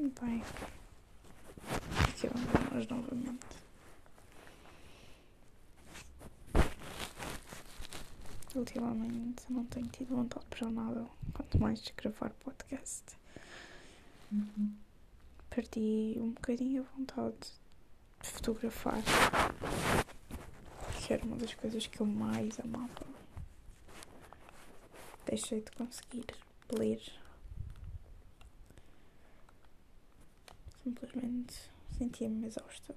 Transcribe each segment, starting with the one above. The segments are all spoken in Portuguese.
Bem, aqui vamos nós novamente. Ultimamente não tenho tido vontade para nada, quanto mais de gravar podcast. Perdi um bocadinho a vontade de fotografar, que era uma das coisas que eu mais amava. Deixei de conseguir ler. Simplesmente sentia-me exausta,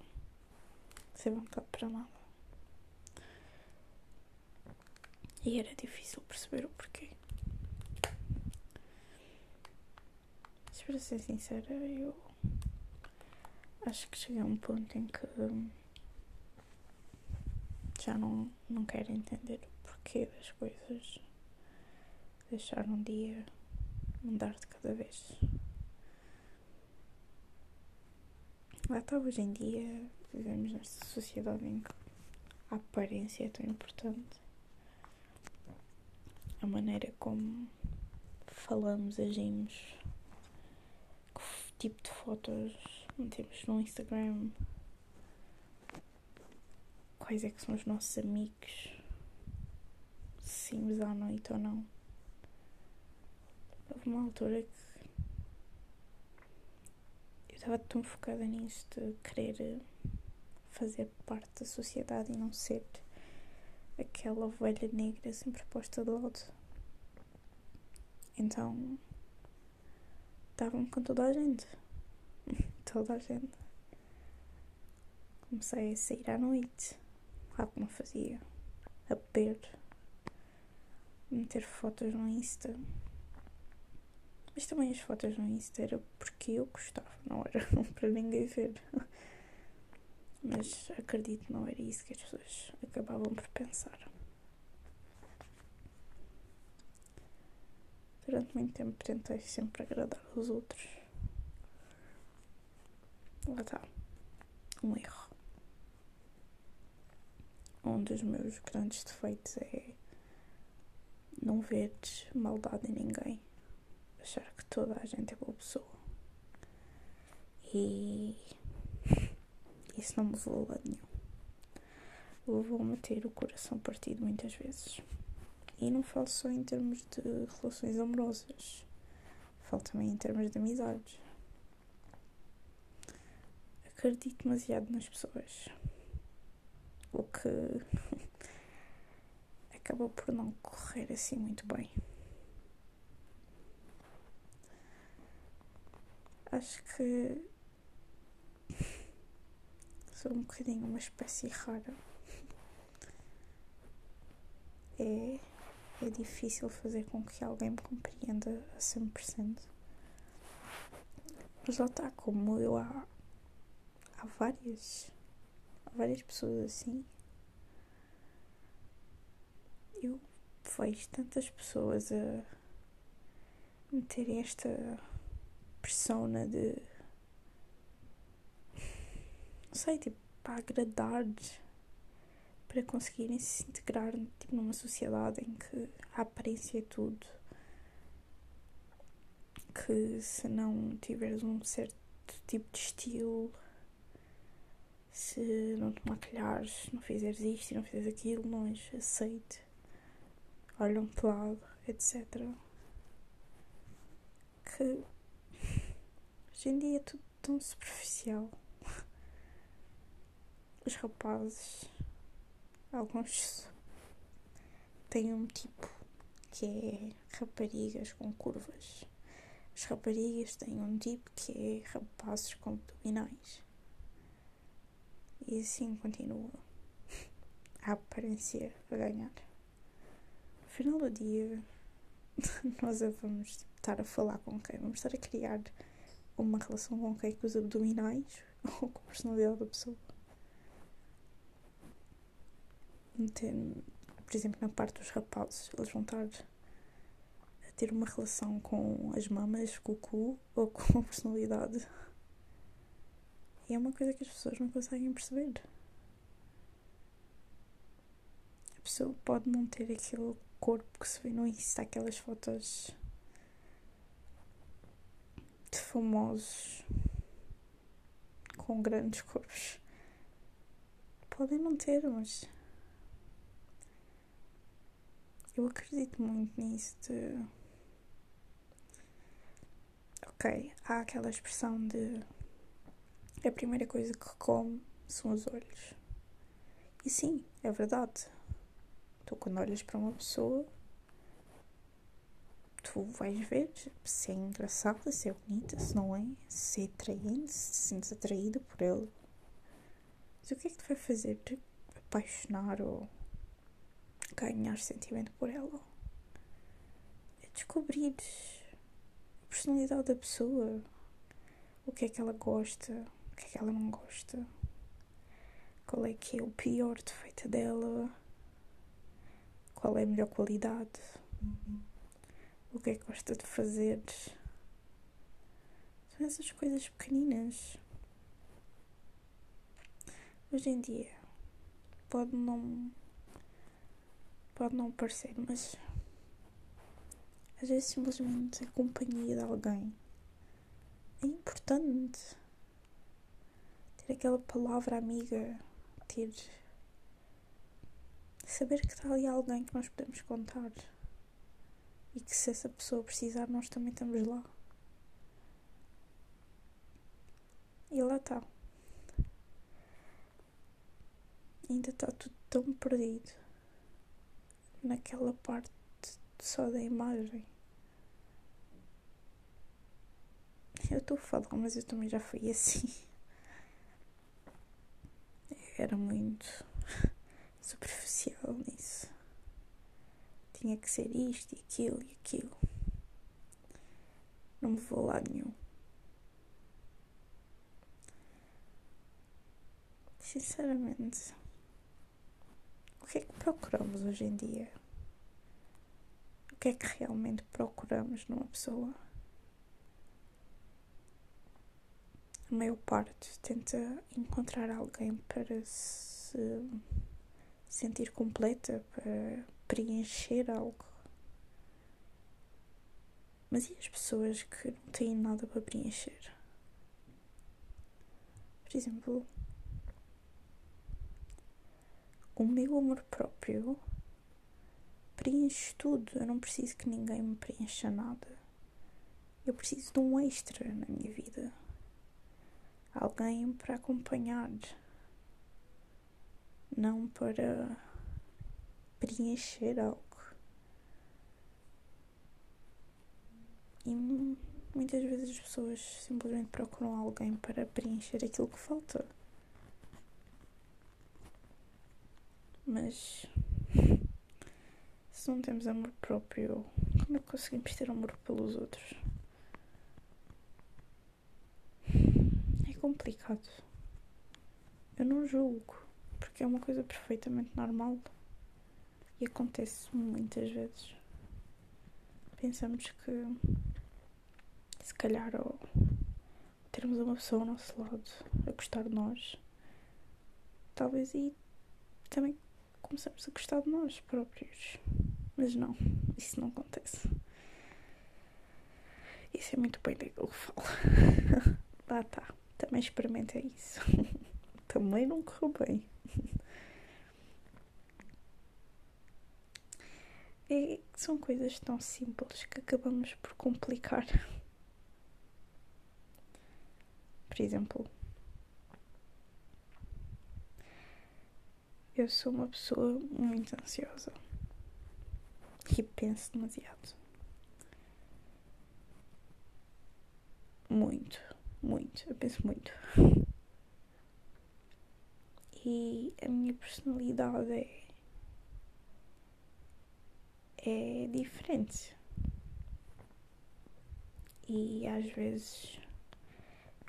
sem vontade para nada. E era difícil perceber o porquê. Mas para ser sincera, eu acho que cheguei a um ponto em que já não, não quero entender o porquê das coisas. Deixar um dia mudar de cada vez. Lá está, hoje em dia vivemos nesta sociedade em que a aparência é tão importante. A maneira como falamos, agimos, que tipo de fotos metemos no Instagram, quais é que são os nossos amigos, se saímos à noite ou não. Houve uma altura que estava tão focada nisso de querer fazer parte da sociedade e não ser aquela ovelha negra sempre posta de lado. Então dava-me com toda a gente. toda a gente. Comecei a sair à noite, lá como fazia, a beber, meter fotos no Insta. Mas também as fotos no Insta era porque eu gostava, não era para ninguém ver. Mas acredito não era isso que as pessoas acabavam por pensar. Durante muito tempo tentei sempre agradar aos outros. Lá está. Um erro. Um dos meus grandes defeitos é não ver maldade em ninguém achar que toda a gente é boa pessoa. E isso não me levou a lado nenhum. Levou-me a ter o coração partido muitas vezes. E não falo só em termos de relações amorosas, falo também em termos de amizades. Acredito demasiado nas pessoas, o que acabou por não correr assim muito bem. Acho que sou um bocadinho uma espécie rara. É, é difícil fazer com que alguém me compreenda a 100%. Mas lá está, como eu há, há várias, há várias pessoas assim. Eu vejo tantas pessoas a meterem esta persona de. Não sei, tipo, para agradar, para conseguirem se integrar tipo, numa sociedade em que a aparência é tudo. Que se não tiveres um certo tipo de estilo, se não te maquilhares, não fizeres isto e não fizeres aquilo, não és aceite, olham-te lado, etc. Que Hoje em dia é tudo tão superficial. Os rapazes, alguns têm um tipo que é raparigas com curvas. As raparigas têm um tipo que é rapazes com abdominais. E assim continua a aparência a ganhar. No final do dia, nós vamos estar a falar com quem? Vamos estar a criar uma relação com quem? Com os abdominais ou com a personalidade da pessoa. Por exemplo, na parte dos rapazes, eles vão estar a ter uma relação com as mamas, com o cu ou com a personalidade. E é uma coisa que as pessoas não conseguem perceber. A pessoa pode não ter aquele corpo que se vê no Insta, aquelas fotos de famosos com grandes corpos. Podem não ter, mas eu acredito muito nisso de ok, há aquela expressão de a primeira coisa que come são os olhos. E sim, é verdade. Tu quando olhas para uma pessoa tu vais ver se é engraçada, se é bonita, se não é, se é atraente, se te sentes atraída por ela. Mas o que é que te vai fazer te apaixonar ou ganhar sentimento por ela? É descobrir a personalidade da pessoa, o que é que ela gosta, o que é que ela não gosta, qual é que é o pior defeito dela, qual é a melhor qualidade. Uhum o que é que gosta de fazer. São essas coisas pequeninas. Hoje em dia pode não pode não parecer, mas às vezes simplesmente a companhia de alguém é importante. Ter aquela palavra amiga, ter saber que está ali alguém que nós podemos contar e que se essa pessoa precisar, nós também estamos lá. E lá está. Ainda está tudo tão perdido naquela parte só da imagem. Eu estou a falar, mas eu também já fui assim. Era muito superficial nisso tinha que ser isto e aquilo e aquilo. Não me vou lá nenhum. Sinceramente, o que é que procuramos hoje em dia? O que é que realmente procuramos numa pessoa? A maior parte tenta encontrar alguém para se sentir completa, para preencher algo. Mas e as pessoas que não têm nada para preencher? Por exemplo, o meu amor próprio preenche tudo. Eu não preciso que ninguém me preencha nada. Eu preciso de um extra na minha vida. Alguém para acompanhar. Não para preencher algo. E muitas vezes as pessoas simplesmente procuram alguém para preencher aquilo que falta. Mas se não temos amor próprio, como é que conseguimos ter amor pelos outros? É complicado. Eu não julgo, porque é uma coisa perfeitamente normal. E acontece muitas vezes. Pensamos que se calhar ao termos uma pessoa ao nosso lado a gostar de nós, talvez aí também começamos a gostar de nós próprios. Mas não, isso não acontece. Isso é muito bem daquilo que falo. Lá tá, também experimentei isso. também não correu bem. É, são coisas tão simples que acabamos por complicar. Por exemplo, eu sou uma pessoa muito ansiosa e penso demasiado. Muito, muito, eu penso muito. E a minha personalidade é é diferente. E às vezes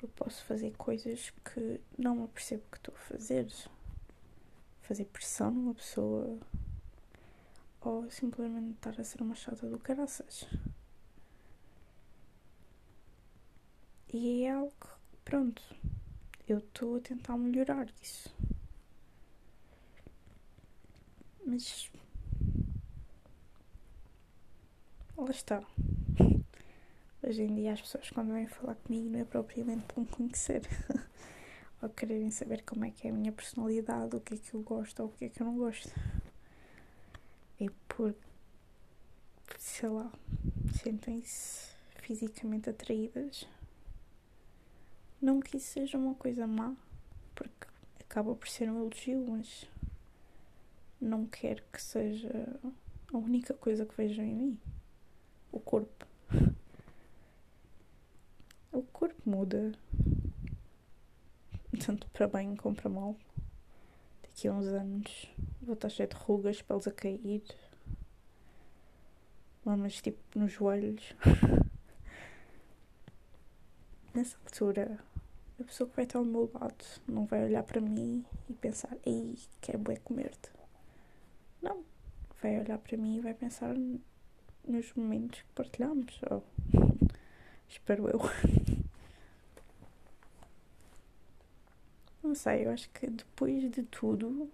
eu posso fazer coisas que não me percebo que estou a fazer. Fazer pressão numa pessoa ou simplesmente estar a ser uma chata do caraças. E é algo que, pronto, eu estou a tentar melhorar isso. Mas lá está. Hoje em dia as pessoas quando vêm falar comigo não é propriamente por me conhecer ou quererem saber como é que é a minha personalidade, o que é que eu gosto ou o que é que eu não gosto. É por, sei lá, sentem-se fisicamente atraídas. Não que isso seja uma coisa má, porque acaba por ser um elogio, mas não quero que seja a única coisa que vejam em mim. O corpo. O corpo muda. Tanto para bem como para mal. Daqui a uns anos vou estar cheio de rugas, pelos a cair. Mamas tipo nos joelhos. Nessa altura, a pessoa que vai estar ao meu lado não vai olhar para mim e pensar, ei, quero bué comer-te. Não. Vai olhar para mim e vai pensar nos momentos que partilhamos. Ou... Espero eu. Não sei, eu acho que depois de tudo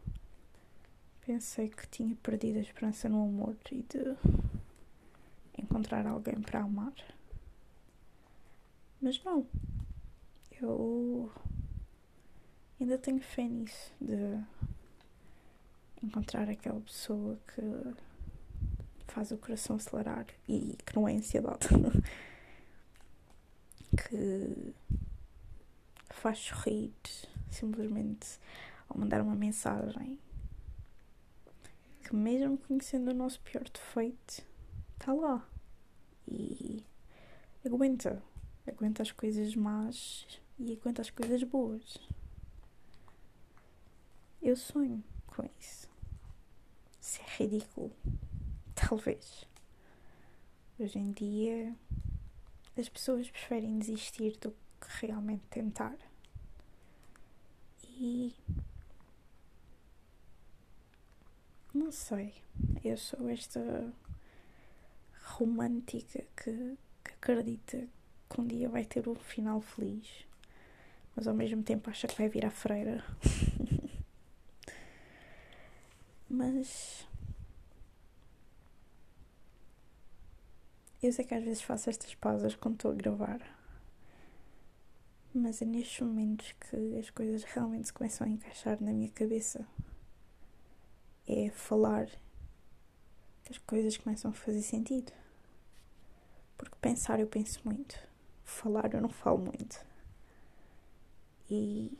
pensei que tinha perdido a esperança no amor e de encontrar alguém para amar. Mas não. Eu ainda tenho fé nisso de encontrar aquela pessoa que faz o coração acelerar e que não é ansiedade. que faz sorrir simplesmente ao mandar uma mensagem que mesmo conhecendo o nosso pior defeito está lá e aguenta aguenta as coisas más e aguenta as coisas boas eu sonho com isso se é ridículo talvez hoje em dia as pessoas preferem desistir do que realmente tentar. E. Não sei. Eu sou esta romântica que, que acredita que um dia vai ter um final feliz, mas ao mesmo tempo acha que vai vir à freira. mas Eu sei que às vezes faço estas pausas quando estou a gravar, mas é nestes momentos que as coisas realmente começam a encaixar na minha cabeça. É falar que as coisas começam a fazer sentido. Porque pensar eu penso muito, falar eu não falo muito. E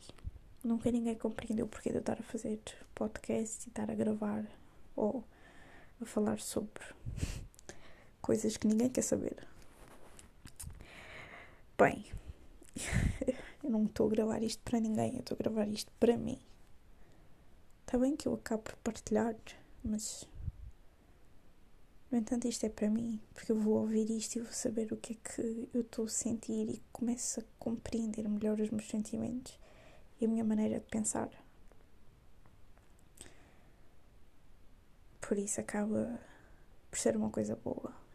nunca ninguém compreendeu o porquê de eu estar a fazer podcast e estar a gravar ou a falar sobre coisas que ninguém quer saber. Bem, eu não estou a gravar isto para ninguém, eu estou a gravar isto para mim. Está bem que eu acabo por partilhar, mas. No entanto, isto é para mim, porque eu vou ouvir isto e vou saber o que é que eu estou a sentir e começo a compreender melhor os meus sentimentos e a minha maneira de pensar. Por isso acaba por ser uma coisa boa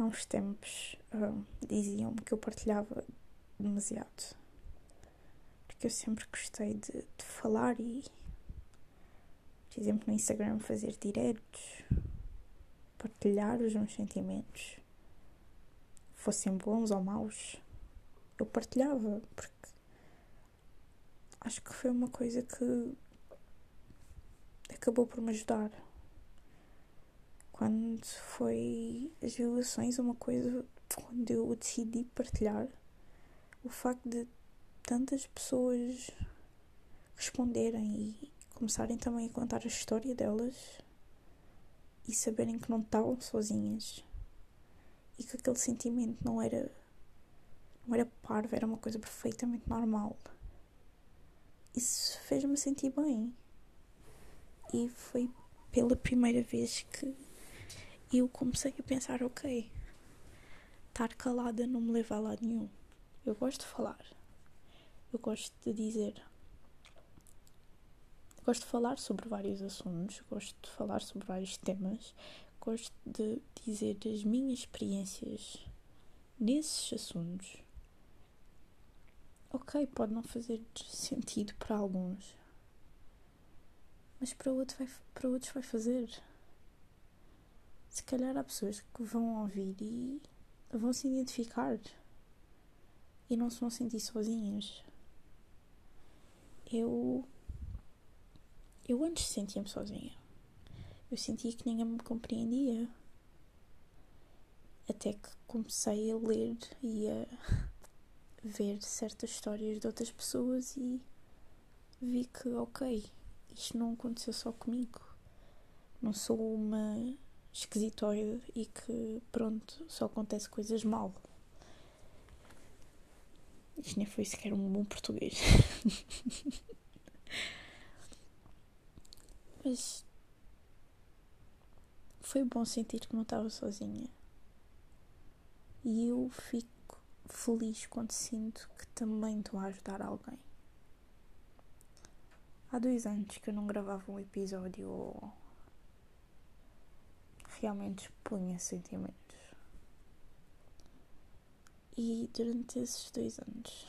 há uns tempos uh, diziam-me que eu partilhava demasiado. Porque eu sempre gostei de, de falar e, por exemplo, no Instagram fazer diretos, partilhar os meus sentimentos, fossem bons ou maus, eu partilhava, porque acho que foi uma coisa que acabou por me ajudar quando foi as violações, uma coisa quando eu decidi partilhar o facto de tantas pessoas responderem e começarem também a contar a história delas e saberem que não estavam sozinhas e que aquele sentimento não era não era parvo, era uma coisa perfeitamente normal. Isso fez-me sentir bem. E foi pela primeira vez que e eu comecei a pensar, ok, estar calada não me leva a lado nenhum. Eu gosto de falar. Eu gosto de dizer. Gosto de falar sobre vários assuntos, gosto de falar sobre vários temas, gosto de dizer as minhas experiências nesses assuntos. Ok, pode não fazer sentido para alguns, mas para outros vai, para outros vai fazer se calhar há pessoas que vão ouvir e vão se identificar e não se vão sentir sozinhas. Eu. Eu antes sentia-me sozinha. Eu sentia que ninguém me compreendia. Até que comecei a ler e a ver certas histórias de outras pessoas e vi que, ok, isto não aconteceu só comigo. Não sou uma esquisitoide e que, pronto, só acontece coisas mal. Isto nem foi sequer um bom português. Mas foi bom sentir que não estava sozinha. E eu fico feliz quando sinto que também estou a ajudar alguém. Há dois anos que eu não gravava um episódio realmente expunha sentimentos. E durante esses dois anos,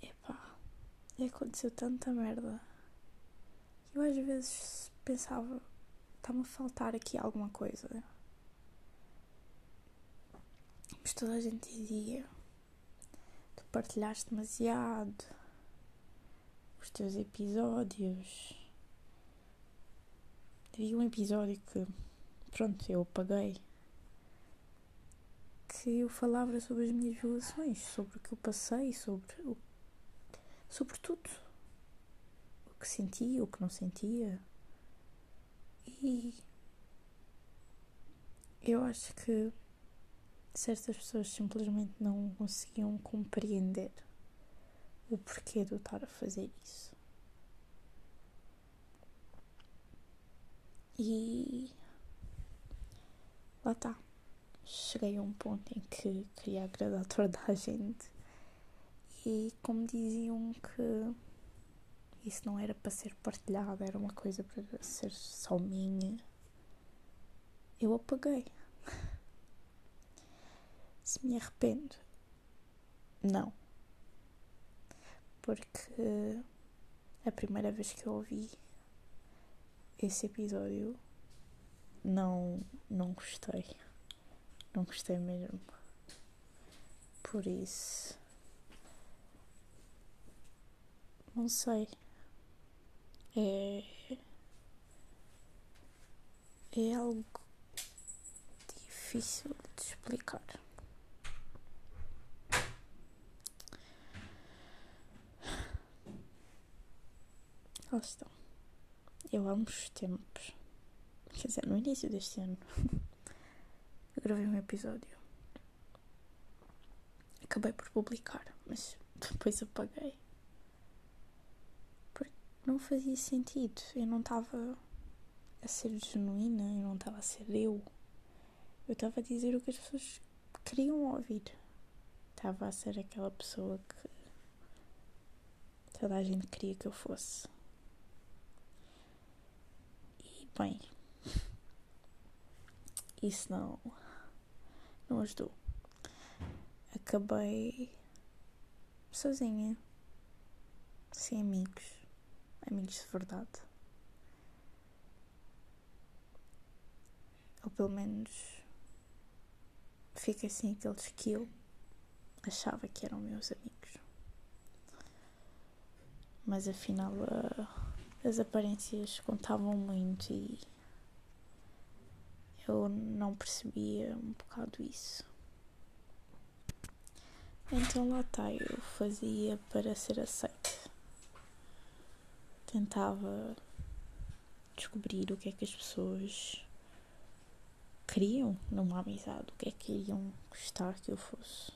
epá, aconteceu tanta merda. Eu às vezes pensava, está-me a faltar aqui alguma coisa. Mas toda a gente dizia, tu partilhaste demasiado os teus episódios. Havia um episódio que, pronto, eu apaguei que eu falava sobre as minhas violações, sobre o que eu passei, sobre o, sobre tudo. O que sentia, o que não sentia. E eu acho que certas pessoas simplesmente não conseguiam compreender o porquê de eu estar a fazer isso. E lá está cheguei a um ponto em que queria agradar toda a gente e como diziam que isso não era para ser partilhado, era uma coisa para ser só minha, eu apaguei. Se me arrependo, não. Porque a primeira vez que eu ouvi esse episódio não, não gostei. Não gostei mesmo. Por isso. Não sei. É. É algo difícil de explicar. Lá estão. Eu amo os tempos. Quer dizer, no início deste ano. eu gravei um episódio. Acabei por publicar, mas depois apaguei. Porque não fazia sentido. Eu não estava a ser genuína, eu não estava a ser eu. Eu estava a dizer o que as pessoas queriam ouvir. Estava a ser aquela pessoa que toda a gente queria que eu fosse. E bem, isso não não ajudou. Acabei sozinha, sem amigos, amigos de verdade. Ou pelo menos fiquei sem aqueles que eu achava que eram meus amigos. Mas afinal as aparências contavam muito e eu não percebia um bocado isso. Então lá está, eu fazia para ser aceite. Tentava descobrir o que é que as pessoas queriam numa amizade, o que é que iriam gostar que eu fosse.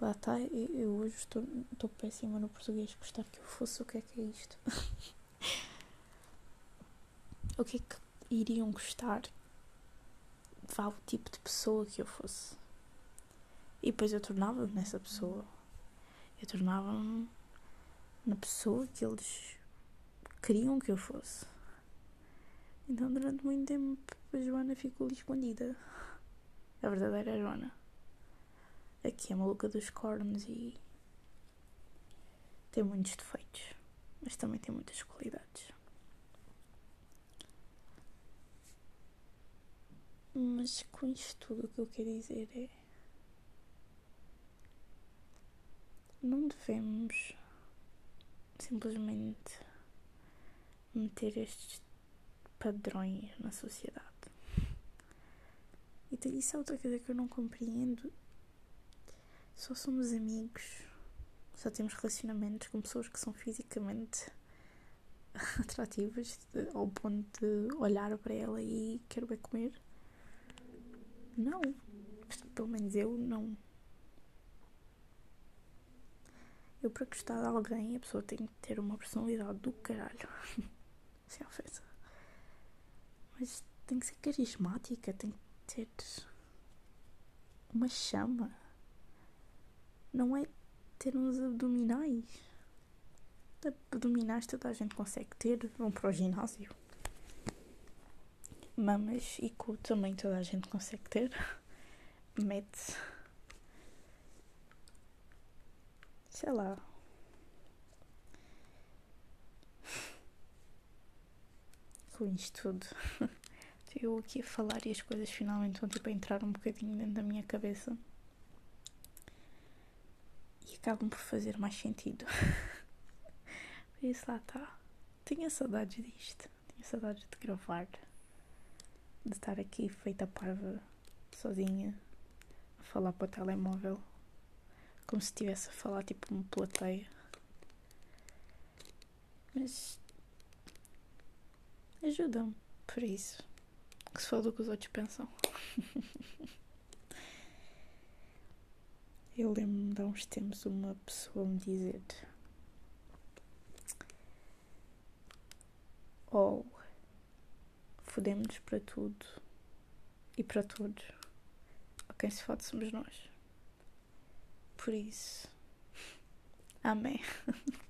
Lá está, eu, hoje estou, estou péssima no português, gostar que eu fosse, o que é que é isto? o que é que iriam gostar vá o tipo de pessoa que eu fosse. E depois eu tornava-me nessa pessoa. Eu tornava-me na pessoa que eles queriam que eu fosse. Então durante muito tempo a Joana ficou ali escondida. A verdadeira Joana. Aqui é maluca dos cornos e tem muitos defeitos, mas também tem muitas qualidades. Mas com isto tudo o que eu quero dizer é. Não devemos simplesmente meter estes padrões na sociedade. E isso é outra coisa que eu não compreendo. Só somos amigos, só temos relacionamentos com pessoas que são fisicamente atrativas ao ponto de olhar para ela e quero ver comer. Não, pelo menos eu não. Eu, para gostar de alguém, a pessoa tem que ter uma personalidade do caralho. Sem ofensa. Mas tem que ser carismática, tem que ter uma chama. Não é ter uns abdominais. Abdominais toda a gente consegue ter, vão para o ginásio. Mamas e cu também toda a gente consegue ter. Mete. Sei lá. Com isto tudo. Eu aqui a falar e as coisas finalmente vão tipo a entrar um bocadinho dentro da minha cabeça. Acabam por fazer mais sentido. Por isso lá está. Tinha saudades disto. Tinha saudades de gravar. De estar aqui feita parva, sozinha, a falar para o telemóvel. Como se estivesse a falar tipo uma plateia. Mas ajuda-me por isso. Que se for do que os outros pensam. Eu lembro-me de há uns tempos uma pessoa me dizer oh, fodemos para tudo e para todos. A quem se fode somos nós. Por isso, amém.